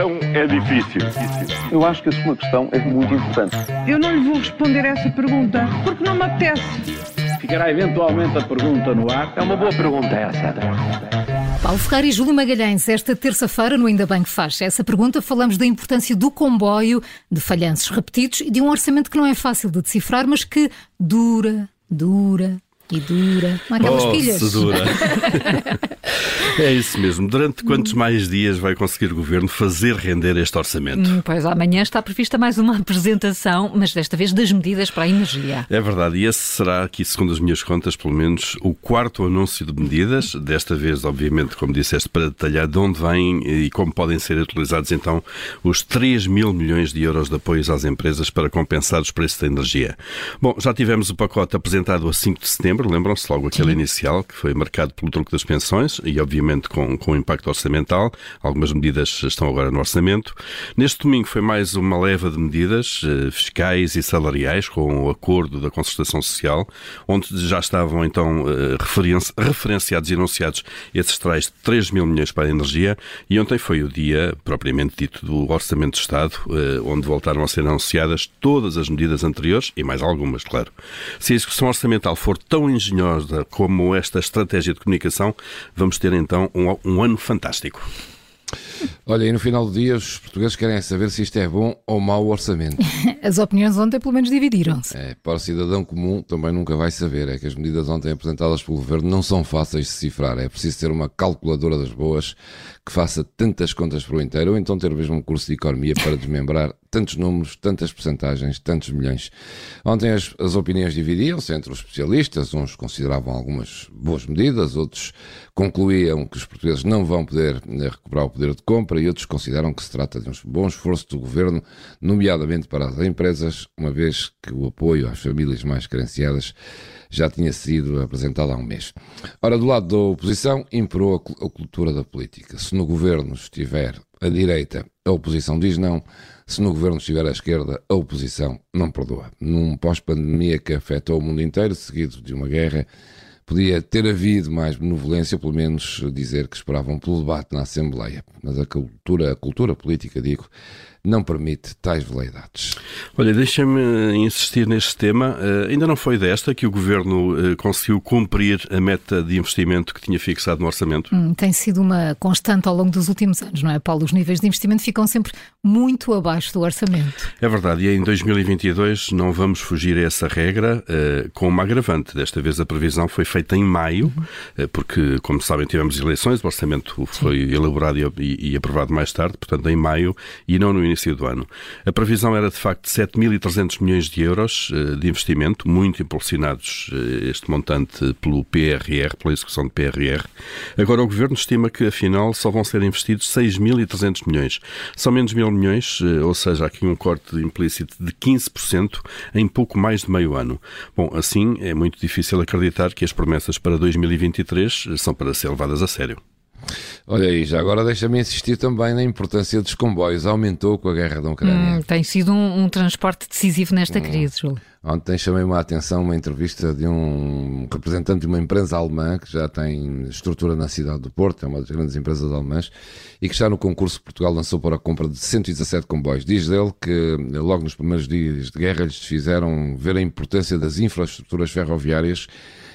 questão é difícil. Eu acho que a sua questão é muito importante. Eu não lhe vou responder essa pergunta porque não me apetece. Ficará eventualmente a pergunta no ar. É uma boa pergunta essa. Paulo Ferreira e Júlio Magalhães, esta terça-feira, no Ainda Bem que Faz essa pergunta, falamos da importância do comboio, de falhanços repetidos e de um orçamento que não é fácil de decifrar, mas que dura, dura, e dura. Como aquelas oh, pilhas. dura. é isso mesmo. Durante quantos mais dias vai conseguir o Governo fazer render este orçamento? Hum, pois amanhã está prevista mais uma apresentação, mas desta vez das medidas para a energia. É verdade, e esse será aqui, segundo as minhas contas, pelo menos o quarto anúncio de medidas, desta vez, obviamente, como disseste, para detalhar de onde vêm e como podem ser utilizados então os 3 mil milhões de euros de apoios às empresas para compensar os preços da energia. Bom, já tivemos o pacote apresentado a 5 de setembro, setembro, lembram-se logo aquele Sim. inicial, que foi marcado pelo truque das pensões e, obviamente, com, com impacto orçamental. Algumas medidas estão agora no orçamento. Neste domingo foi mais uma leva de medidas eh, fiscais e salariais, com o acordo da concertação social, onde já estavam então eh, referenciados e anunciados esses tais 3 mil milhões para a energia. E ontem foi o dia, propriamente dito, do Orçamento de Estado, eh, onde voltaram a ser anunciadas todas as medidas anteriores e mais algumas, claro. Se a execução orçamental for tão engenhosa como esta estratégia de comunicação, vamos ter então um, um ano fantástico. Olha, e no final do dia os portugueses querem saber se isto é bom ou mau orçamento. As opiniões ontem pelo menos dividiram-se. É, para o cidadão comum também nunca vai saber. É que as medidas ontem apresentadas pelo Governo não são fáceis de cifrar. É preciso ter uma calculadora das boas que faça tantas contas por o inteiro ou então ter mesmo um curso de economia para desmembrar tantos números, tantas percentagens, tantos milhões. Ontem as, as opiniões dividiam-se entre os especialistas. Uns consideravam algumas boas medidas, outros concluíam que os portugueses não vão poder eh, recuperar o poder de compra e outros consideram que se trata de um bom esforço do governo, nomeadamente para as empresas, uma vez que o apoio às famílias mais carenciadas já tinha sido apresentado há um mês. Ora, do lado da oposição, imperou a cultura da política. Se no governo estiver a direita, a oposição diz não. Se no governo estiver à esquerda, a oposição não perdoa. Num pós-pandemia que afetou o mundo inteiro, seguido de uma guerra, Podia ter havido mais benevolência, pelo menos dizer que esperavam pelo debate na Assembleia. Mas a cultura, a cultura política, digo, não permite tais veleidades. Olha, deixa-me insistir neste tema. Uh, ainda não foi desta que o Governo uh, conseguiu cumprir a meta de investimento que tinha fixado no orçamento? Hum, tem sido uma constante ao longo dos últimos anos, não é, Paulo? Os níveis de investimento ficam sempre muito abaixo do orçamento. É verdade, e em 2022 não vamos fugir a essa regra uh, com uma agravante. Desta vez a previsão foi feita em maio, uhum. porque, como sabem, tivemos eleições, o orçamento foi Sim. elaborado e, e, aprovado mais tarde, portanto em maio, e não no início do ano. A previsão era de facto de 7.300 milhões de euros eh, de investimento, muito impulsionados eh, este montante pelo PRR, pela execução do PRR. Agora o Governo estima que afinal só vão ser investidos 6.300 milhões. São menos mil milhões, eh, ou seja, aqui um corte implícito de 15% em pouco mais de meio ano. Bom, assim é muito difícil acreditar que as promessas para 2023 são para ser levadas a sério. Olha aí, já agora deixa-me insistir também na importância dos comboios. Aumentou com a guerra da Ucrânia. Hum, tem sido um, um, transporte decisivo nesta hum. crise, Júlio. Ontem chamei-me a atenção uma entrevista de um representante de uma empresa alemã que já tem estrutura na cidade do Porto, é uma das grandes empresas alemãs, e que está no concurso Portugal lançou para a compra de 117 comboios. Diz ele que logo nos primeiros dias de guerra lhes fizeram ver a importância das infraestruturas ferroviárias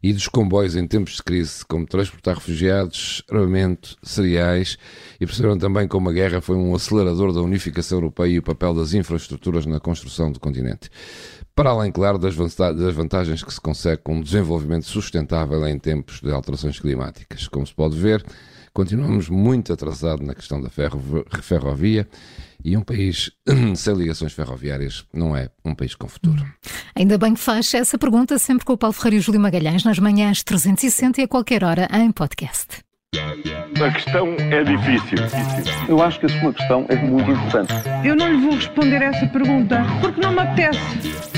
e dos comboios em tempos de crise, como transportar refugiados, armamento, cereais, e perceberam também como a guerra foi um acelerador da unificação europeia e o papel das infraestruturas na construção do continente. Para além, claro, das vantagens que se consegue com um desenvolvimento sustentável em tempos de alterações climáticas. Como se pode ver, continuamos muito atrasados na questão da ferrovia e um país sem ligações ferroviárias não é um país com futuro. Ainda bem que faz essa pergunta sempre com o Paulo Ferreira e o Júlio Magalhães nas manhãs 360 e a qualquer hora em podcast. A questão é difícil. Eu acho que a sua questão é muito importante. Eu não lhe vou responder essa pergunta porque não me apetece.